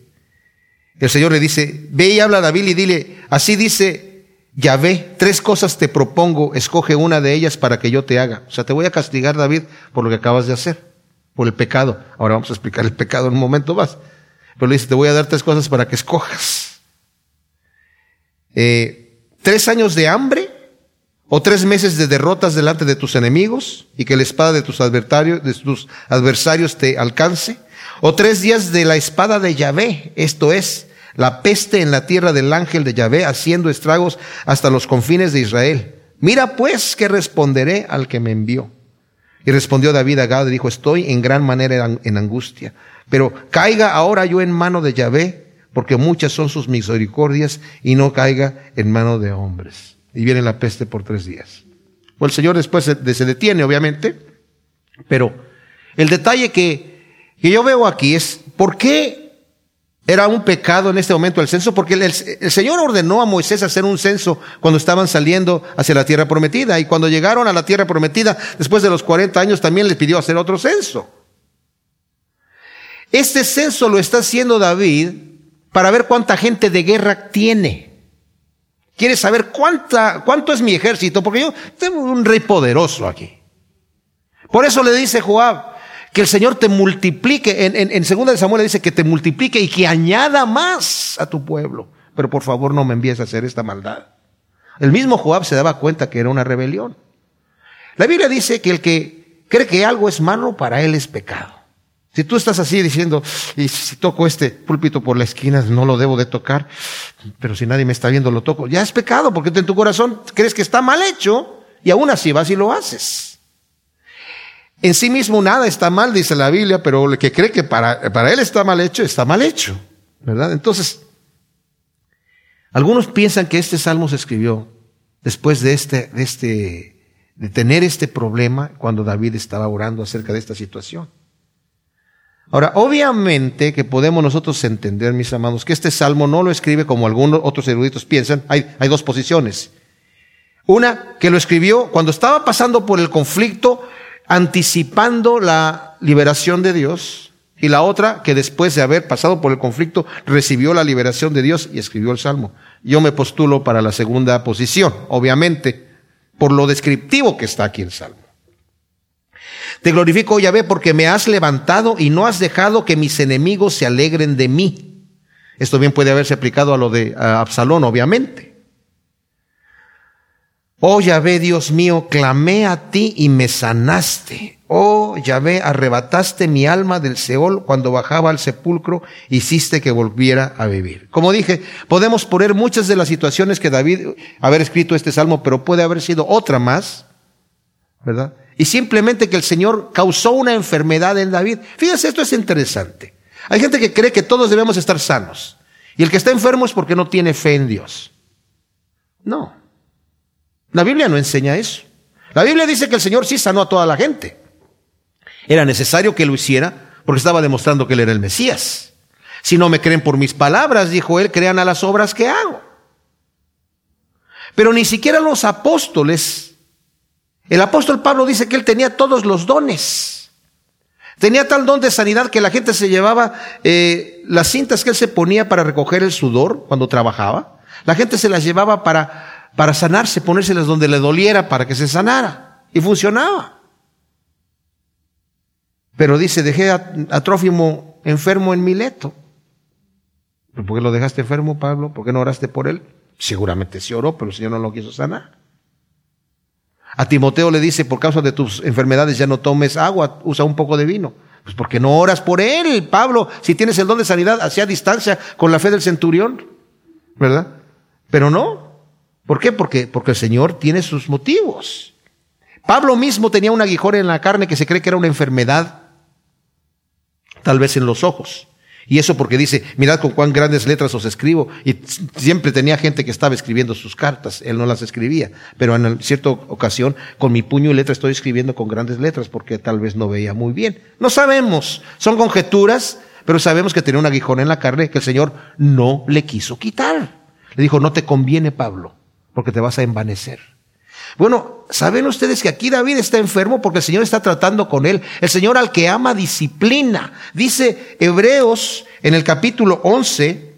el Señor le dice, ve y habla a David y dile, así dice ve, tres cosas te propongo, escoge una de ellas para que yo te haga. O sea, te voy a castigar, David, por lo que acabas de hacer, por el pecado. Ahora vamos a explicar el pecado en un momento más. Pero le dice, te voy a dar tres cosas para que escojas. Eh, ¿Tres años de hambre? ¿O tres meses de derrotas delante de tus enemigos y que la espada de tus adversarios, de tus adversarios te alcance? ¿O tres días de la espada de Yahvé? Esto es, la peste en la tierra del ángel de Yahvé haciendo estragos hasta los confines de Israel. Mira pues que responderé al que me envió. Y respondió David a Gad y dijo, estoy en gran manera en angustia, pero caiga ahora yo en mano de Yahvé, porque muchas son sus misericordias, y no caiga en mano de hombres. Y viene la peste por tres días. O el Señor después se, detiene, obviamente, pero el detalle que, que yo veo aquí es, ¿por qué era un pecado en este momento el censo porque el, Señor ordenó a Moisés hacer un censo cuando estaban saliendo hacia la tierra prometida y cuando llegaron a la tierra prometida después de los 40 años también les pidió hacer otro censo. Este censo lo está haciendo David para ver cuánta gente de guerra tiene. Quiere saber cuánta, cuánto es mi ejército porque yo tengo un rey poderoso aquí. Por eso le dice Joab, que el Señor te multiplique. En, en, en segunda de Samuel dice que te multiplique y que añada más a tu pueblo. Pero por favor no me envíes a hacer esta maldad. El mismo Joab se daba cuenta que era una rebelión. La Biblia dice que el que cree que algo es malo para él es pecado. Si tú estás así diciendo, y si toco este púlpito por la esquina, no lo debo de tocar, pero si nadie me está viendo, lo toco, ya es pecado, porque en tu corazón crees que está mal hecho, y aún así vas y lo haces. En sí mismo nada está mal, dice la Biblia, pero el que cree que para, para él está mal hecho, está mal hecho. ¿Verdad? Entonces, algunos piensan que este salmo se escribió después de este, de este, de tener este problema cuando David estaba orando acerca de esta situación. Ahora, obviamente que podemos nosotros entender, mis amados, que este salmo no lo escribe como algunos otros eruditos piensan. Hay, hay dos posiciones. Una, que lo escribió cuando estaba pasando por el conflicto anticipando la liberación de Dios, y la otra que después de haber pasado por el conflicto recibió la liberación de Dios y escribió el Salmo. Yo me postulo para la segunda posición, obviamente, por lo descriptivo que está aquí el Salmo. Te glorifico, Yahvé, porque me has levantado y no has dejado que mis enemigos se alegren de mí. Esto bien puede haberse aplicado a lo de Absalón, obviamente. Oh Yahvé, Dios mío, clamé a ti y me sanaste. Oh Yahvé, arrebataste mi alma del Seol cuando bajaba al sepulcro, hiciste que volviera a vivir. Como dije, podemos poner muchas de las situaciones que David haber escrito este salmo, pero puede haber sido otra más, ¿verdad? Y simplemente que el Señor causó una enfermedad en David. Fíjense, esto es interesante. Hay gente que cree que todos debemos estar sanos. Y el que está enfermo es porque no tiene fe en Dios. No. La Biblia no enseña eso. La Biblia dice que el Señor sí sanó a toda la gente. Era necesario que lo hiciera porque estaba demostrando que él era el Mesías. Si no me creen por mis palabras, dijo él, crean a las obras que hago. Pero ni siquiera los apóstoles. El apóstol Pablo dice que él tenía todos los dones. Tenía tal don de sanidad que la gente se llevaba eh, las cintas que él se ponía para recoger el sudor cuando trabajaba. La gente se las llevaba para para sanarse, ponérselas donde le doliera para que se sanara. Y funcionaba. Pero dice, dejé a, Trófimo enfermo en Mileto. ¿Por qué lo dejaste enfermo, Pablo? ¿Por qué no oraste por él? Seguramente se oró, pero el Señor no lo quiso sanar. A Timoteo le dice, por causa de tus enfermedades ya no tomes agua, usa un poco de vino. Pues porque no oras por él, Pablo. Si tienes el don de sanidad, hacia distancia con la fe del centurión, ¿verdad? Pero no, ¿Por qué? Porque, porque el Señor tiene sus motivos. Pablo mismo tenía un aguijón en la carne que se cree que era una enfermedad, tal vez en los ojos. Y eso porque dice, mirad con cuán grandes letras os escribo. Y siempre tenía gente que estaba escribiendo sus cartas, él no las escribía. Pero en cierta ocasión, con mi puño y letra estoy escribiendo con grandes letras porque tal vez no veía muy bien. No sabemos, son conjeturas, pero sabemos que tenía un aguijón en la carne que el Señor no le quiso quitar. Le dijo, no te conviene, Pablo porque te vas a envanecer. Bueno, ¿saben ustedes que aquí David está enfermo porque el Señor está tratando con él? El Señor al que ama disciplina. Dice Hebreos en el capítulo 11,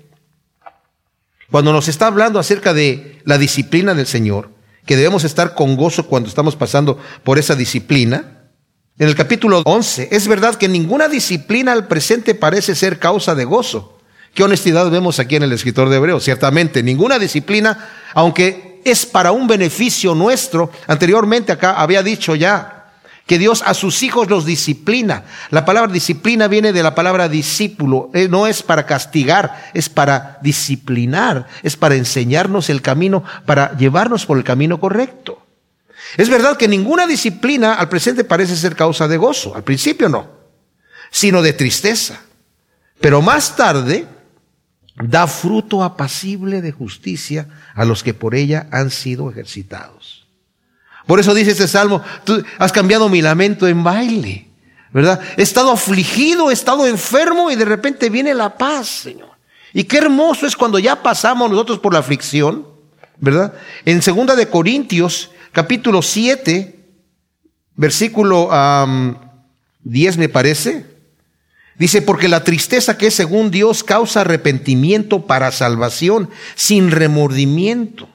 cuando nos está hablando acerca de la disciplina del Señor, que debemos estar con gozo cuando estamos pasando por esa disciplina. En el capítulo 11, es verdad que ninguna disciplina al presente parece ser causa de gozo. Qué honestidad vemos aquí en el escritor de Hebreos. Ciertamente, ninguna disciplina, aunque es para un beneficio nuestro. Anteriormente acá había dicho ya que Dios a sus hijos los disciplina. La palabra disciplina viene de la palabra discípulo. Eh, no es para castigar, es para disciplinar, es para enseñarnos el camino, para llevarnos por el camino correcto. Es verdad que ninguna disciplina al presente parece ser causa de gozo, al principio no, sino de tristeza. Pero más tarde da fruto apacible de justicia a los que por ella han sido ejercitados. Por eso dice este salmo, tú has cambiado mi lamento en baile, ¿verdad? He estado afligido, he estado enfermo y de repente viene la paz, Señor. Y qué hermoso es cuando ya pasamos nosotros por la aflicción, ¿verdad? En segunda de Corintios, capítulo 7, versículo 10 me parece, Dice, porque la tristeza que es según Dios causa arrepentimiento para salvación, sin remordimiento.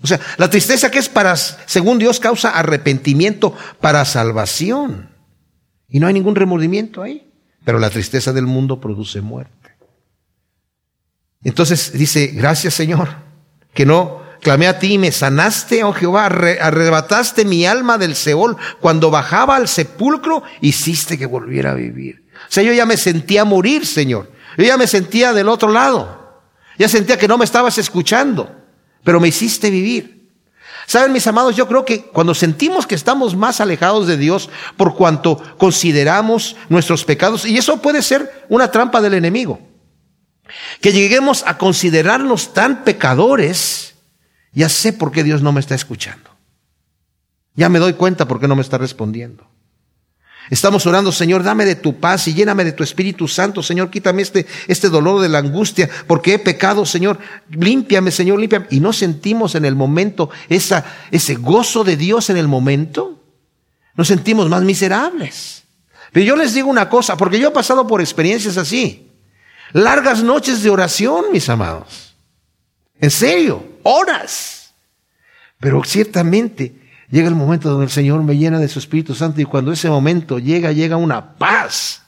O sea, la tristeza que es para, según Dios, causa arrepentimiento para salvación. Y no hay ningún remordimiento ahí. Pero la tristeza del mundo produce muerte. Entonces dice, gracias Señor, que no clamé a ti y me sanaste, oh Jehová, arrebataste mi alma del Seol. Cuando bajaba al sepulcro, hiciste que volviera a vivir. O sea, yo ya me sentía morir, Señor. Yo ya me sentía del otro lado. Ya sentía que no me estabas escuchando, pero me hiciste vivir. Saben, mis amados, yo creo que cuando sentimos que estamos más alejados de Dios por cuanto consideramos nuestros pecados, y eso puede ser una trampa del enemigo, que lleguemos a considerarnos tan pecadores, ya sé por qué Dios no me está escuchando. Ya me doy cuenta por qué no me está respondiendo. Estamos orando, Señor, dame de tu paz y lléname de tu Espíritu Santo, Señor, quítame este, este dolor de la angustia, porque he pecado, Señor, límpiame, Señor, límpiame. Y no sentimos en el momento esa, ese gozo de Dios en el momento. Nos sentimos más miserables. Pero yo les digo una cosa, porque yo he pasado por experiencias así. Largas noches de oración, mis amados. En serio, horas. Pero ciertamente llega el momento donde el Señor me llena de su Espíritu Santo y cuando ese momento llega, llega una paz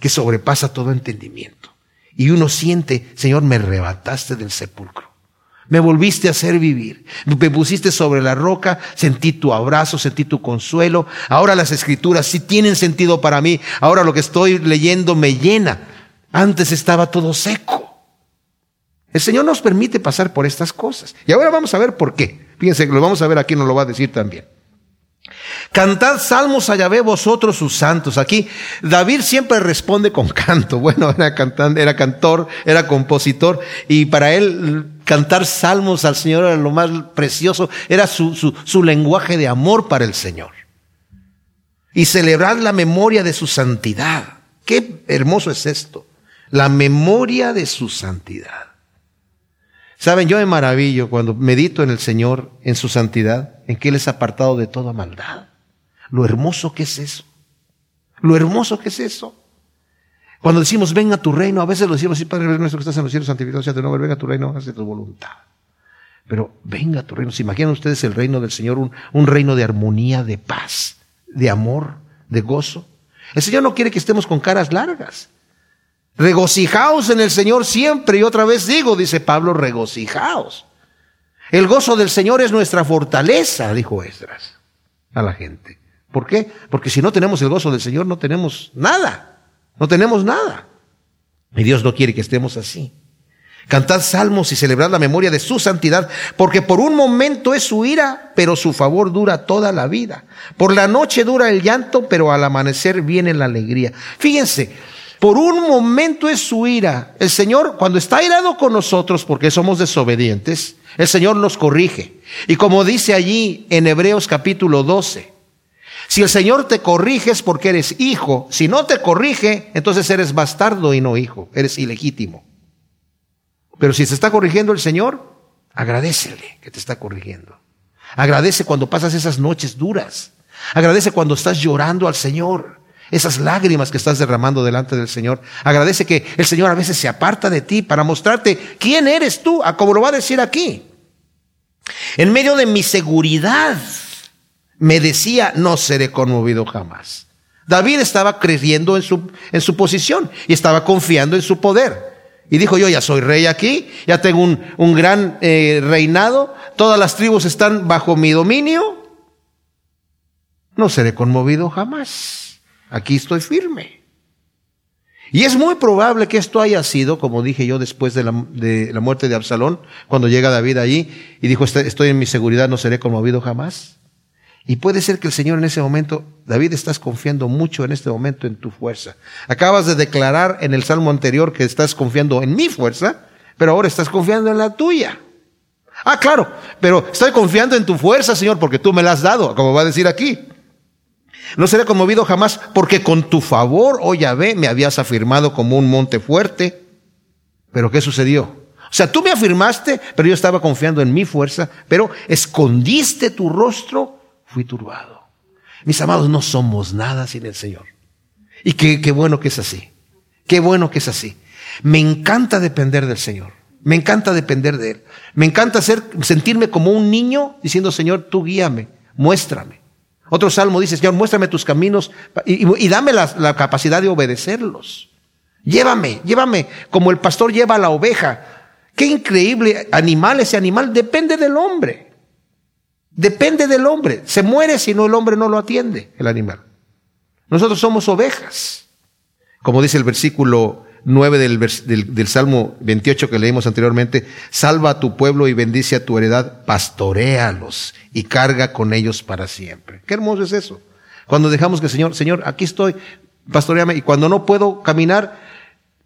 que sobrepasa todo entendimiento. Y uno siente, Señor, me arrebataste del sepulcro. Me volviste a hacer vivir. Me pusiste sobre la roca, sentí tu abrazo, sentí tu consuelo. Ahora las escrituras sí tienen sentido para mí. Ahora lo que estoy leyendo me llena. Antes estaba todo seco. El Señor nos permite pasar por estas cosas. Y ahora vamos a ver por qué. Fíjense que lo vamos a ver aquí, nos lo va a decir también. Cantad salmos a Yahvé vosotros sus santos. Aquí David siempre responde con [laughs] canto. Bueno, era cantante, era cantor, era compositor y para él cantar salmos al Señor era lo más precioso, era su, su, su lenguaje de amor para el Señor. Y celebrar la memoria de su santidad. Qué hermoso es esto. La memoria de su santidad. Saben, yo me maravillo cuando medito en el Señor, en su santidad, en que Él es apartado de toda maldad. Lo hermoso que es eso. Lo hermoso que es eso. Cuando decimos, venga a tu reino, a veces lo decimos, sí, Padre nuestro que estás en los cielos, santificado sea tu nombre, venga a tu reino, hace tu voluntad. Pero venga a tu reino. ¿Se imaginan ustedes el reino del Señor? Un reino de armonía, de paz, de amor, de gozo. El Señor no quiere que estemos con caras largas. Regocijaos en el Señor siempre. Y otra vez digo, dice Pablo, regocijaos. El gozo del Señor es nuestra fortaleza, dijo Esdras a la gente. ¿Por qué? Porque si no tenemos el gozo del Señor, no tenemos nada. No tenemos nada. Y Dios no quiere que estemos así. Cantad salmos y celebrad la memoria de su santidad, porque por un momento es su ira, pero su favor dura toda la vida. Por la noche dura el llanto, pero al amanecer viene la alegría. Fíjense, por un momento es su ira. El Señor, cuando está irado con nosotros, porque somos desobedientes, el Señor nos corrige. Y como dice allí en Hebreos capítulo 12, si el Señor te corrige es porque eres hijo. Si no te corrige, entonces eres bastardo y no hijo. Eres ilegítimo. Pero si se está corrigiendo el Señor, agradecele que te está corrigiendo. Agradece cuando pasas esas noches duras. Agradece cuando estás llorando al Señor esas lágrimas que estás derramando delante del Señor. Agradece que el Señor a veces se aparta de ti para mostrarte quién eres tú, a como lo va a decir aquí. En medio de mi seguridad, me decía, no seré conmovido jamás. David estaba creyendo en su, en su posición y estaba confiando en su poder. Y dijo, yo ya soy rey aquí, ya tengo un, un gran eh, reinado, todas las tribus están bajo mi dominio, no seré conmovido jamás. Aquí estoy firme. Y es muy probable que esto haya sido, como dije yo después de la, de la muerte de Absalón, cuando llega David allí y dijo, estoy en mi seguridad, no seré conmovido jamás. Y puede ser que el Señor en ese momento, David, estás confiando mucho en este momento en tu fuerza. Acabas de declarar en el salmo anterior que estás confiando en mi fuerza, pero ahora estás confiando en la tuya. Ah, claro, pero estoy confiando en tu fuerza, Señor, porque tú me la has dado, como va a decir aquí. No seré conmovido jamás, porque con tu favor, oh Yahvé, me habías afirmado como un monte fuerte. Pero ¿qué sucedió? O sea, tú me afirmaste, pero yo estaba confiando en mi fuerza, pero escondiste tu rostro fui turbado. Mis amados, no somos nada sin el Señor. Y qué, qué bueno que es así. Qué bueno que es así. Me encanta depender del Señor. Me encanta depender de Él. Me encanta ser, sentirme como un niño diciendo, Señor, tú guíame, muéstrame. Otro salmo dice, Señor, muéstrame tus caminos y, dame la, la, capacidad de obedecerlos. Llévame, llévame como el pastor lleva a la oveja. Qué increíble animal ese animal, depende del hombre. Depende del hombre. Se muere si no el hombre no lo atiende, el animal. Nosotros somos ovejas. Como dice el versículo 9 del, del, Salmo 28 que leímos anteriormente, salva a tu pueblo y bendice a tu heredad, pastorealos y carga con ellos para siempre. Qué hermoso es eso. Cuando dejamos que Señor, Señor, aquí estoy, pastoreame, y cuando no puedo caminar,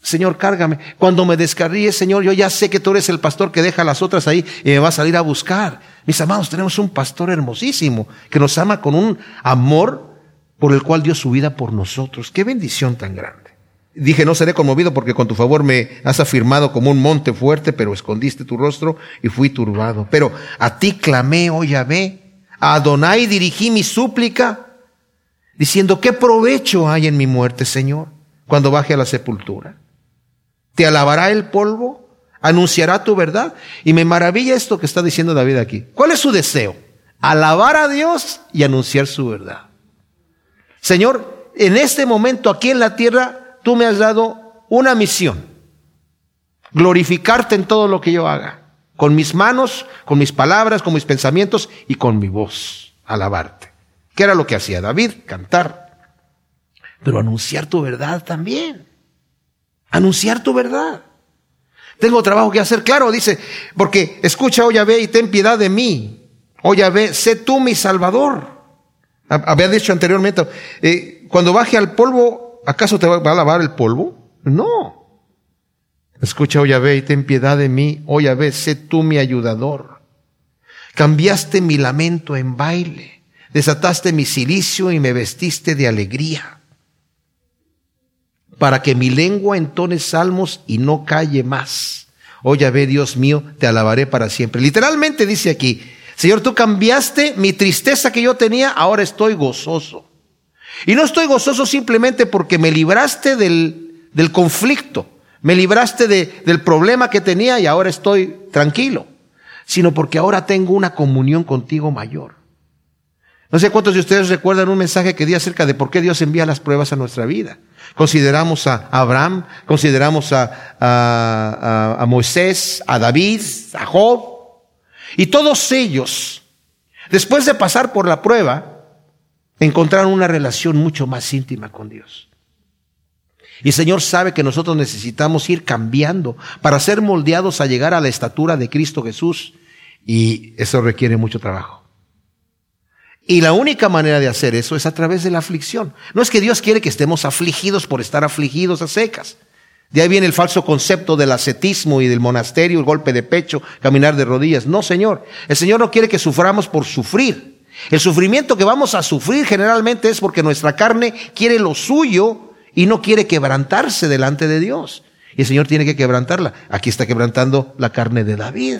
Señor, cárgame. Cuando me descarríes, Señor, yo ya sé que tú eres el pastor que deja las otras ahí y me va a salir a buscar. Mis amados, tenemos un pastor hermosísimo que nos ama con un amor por el cual dio su vida por nosotros. Qué bendición tan grande. Dije, no seré conmovido porque con tu favor me has afirmado como un monte fuerte, pero escondiste tu rostro y fui turbado. Pero a ti clamé, oh Yahvé, a Adonai dirigí mi súplica, diciendo, ¿qué provecho hay en mi muerte, Señor, cuando baje a la sepultura? te alabará el polvo, anunciará tu verdad. Y me maravilla esto que está diciendo David aquí. ¿Cuál es su deseo? Alabar a Dios y anunciar su verdad. Señor, en este momento aquí en la tierra, tú me has dado una misión. Glorificarte en todo lo que yo haga. Con mis manos, con mis palabras, con mis pensamientos y con mi voz. Alabarte. ¿Qué era lo que hacía David? Cantar. Pero anunciar tu verdad también. Anunciar tu verdad. Tengo trabajo que hacer, claro, dice, porque escucha, oh ve y ten piedad de mí. Oh ve, sé tú mi salvador. Había dicho anteriormente, eh, cuando baje al polvo, ¿acaso te va a lavar el polvo? No. Escucha, oh ve y ten piedad de mí. Oh ve, sé tú mi ayudador. Cambiaste mi lamento en baile. Desataste mi silicio y me vestiste de alegría para que mi lengua entone salmos y no calle más. Oh ve Dios mío, te alabaré para siempre. Literalmente dice aquí, Señor, tú cambiaste mi tristeza que yo tenía, ahora estoy gozoso. Y no estoy gozoso simplemente porque me libraste del, del conflicto, me libraste de, del problema que tenía y ahora estoy tranquilo, sino porque ahora tengo una comunión contigo mayor. No sé cuántos de ustedes recuerdan un mensaje que di acerca de por qué Dios envía las pruebas a nuestra vida. Consideramos a Abraham, consideramos a, a, a, Moisés, a David, a Job. Y todos ellos, después de pasar por la prueba, encontraron una relación mucho más íntima con Dios. Y el Señor sabe que nosotros necesitamos ir cambiando para ser moldeados a llegar a la estatura de Cristo Jesús. Y eso requiere mucho trabajo. Y la única manera de hacer eso es a través de la aflicción. No es que Dios quiere que estemos afligidos por estar afligidos a secas. De ahí viene el falso concepto del ascetismo y del monasterio, el golpe de pecho, caminar de rodillas. No, Señor. El Señor no quiere que suframos por sufrir. El sufrimiento que vamos a sufrir generalmente es porque nuestra carne quiere lo suyo y no quiere quebrantarse delante de Dios. Y el Señor tiene que quebrantarla. Aquí está quebrantando la carne de David.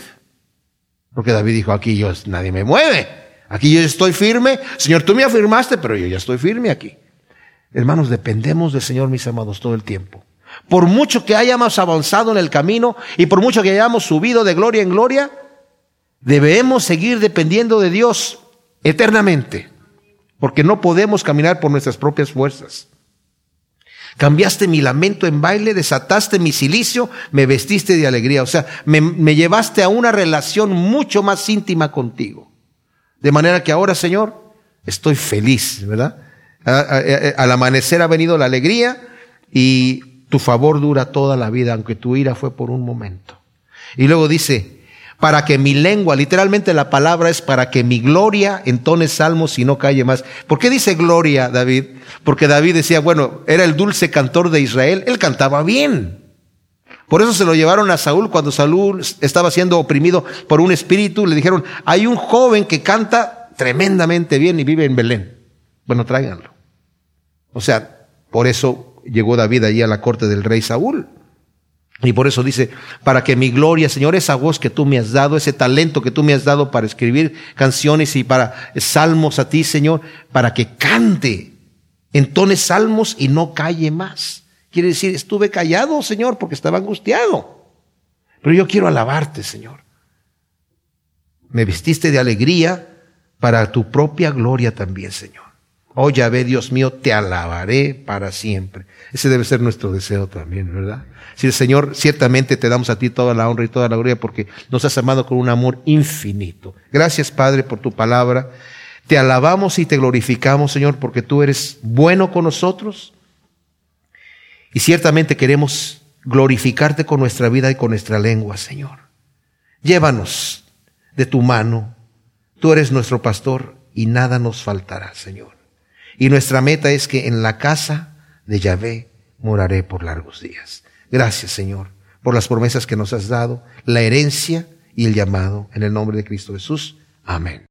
Porque David dijo, aquí yo, nadie me mueve. Aquí yo estoy firme. Señor, tú me afirmaste, pero yo ya estoy firme aquí. Hermanos, dependemos del Señor, mis amados, todo el tiempo. Por mucho que hayamos avanzado en el camino y por mucho que hayamos subido de gloria en gloria, debemos seguir dependiendo de Dios eternamente, porque no podemos caminar por nuestras propias fuerzas. Cambiaste mi lamento en baile, desataste mi silicio, me vestiste de alegría. O sea, me, llevaste a una relación mucho más íntima contigo. De manera que ahora, Señor, estoy feliz, ¿verdad? Al amanecer ha venido la alegría y tu favor dura toda la vida, aunque tu ira fue por un momento. Y luego dice, para que mi lengua, literalmente la palabra es para que mi gloria entone salmos y no calle más. ¿Por qué dice gloria David? Porque David decía, bueno, era el dulce cantor de Israel, él cantaba bien. Por eso se lo llevaron a Saúl cuando Saúl estaba siendo oprimido por un espíritu, le dijeron, hay un joven que canta tremendamente bien y vive en Belén. Bueno, tráiganlo. O sea, por eso llegó David allí a la corte del rey Saúl. Y por eso dice, para que mi gloria, Señor, esa voz que tú me has dado, ese talento que tú me has dado para escribir canciones y para salmos a ti, Señor, para que cante, entone salmos y no calle más. Quiere decir, estuve callado, Señor, porque estaba angustiado. Pero yo quiero alabarte, Señor. Me vestiste de alegría para tu propia gloria también, Señor. Oh Yahvé, Dios mío, te alabaré para siempre. Ese debe ser nuestro deseo también, ¿verdad? Si el Señor, ciertamente te damos a ti toda la honra y toda la gloria porque nos has amado con un amor infinito. Gracias, Padre, por tu palabra. Te alabamos y te glorificamos, Señor, porque tú eres bueno con nosotros. Y ciertamente queremos glorificarte con nuestra vida y con nuestra lengua, Señor. Llévanos de tu mano. Tú eres nuestro pastor y nada nos faltará, Señor. Y nuestra meta es que en la casa de Yahvé moraré por largos días. Gracias, Señor, por las promesas que nos has dado, la herencia y el llamado. En el nombre de Cristo Jesús. Amén.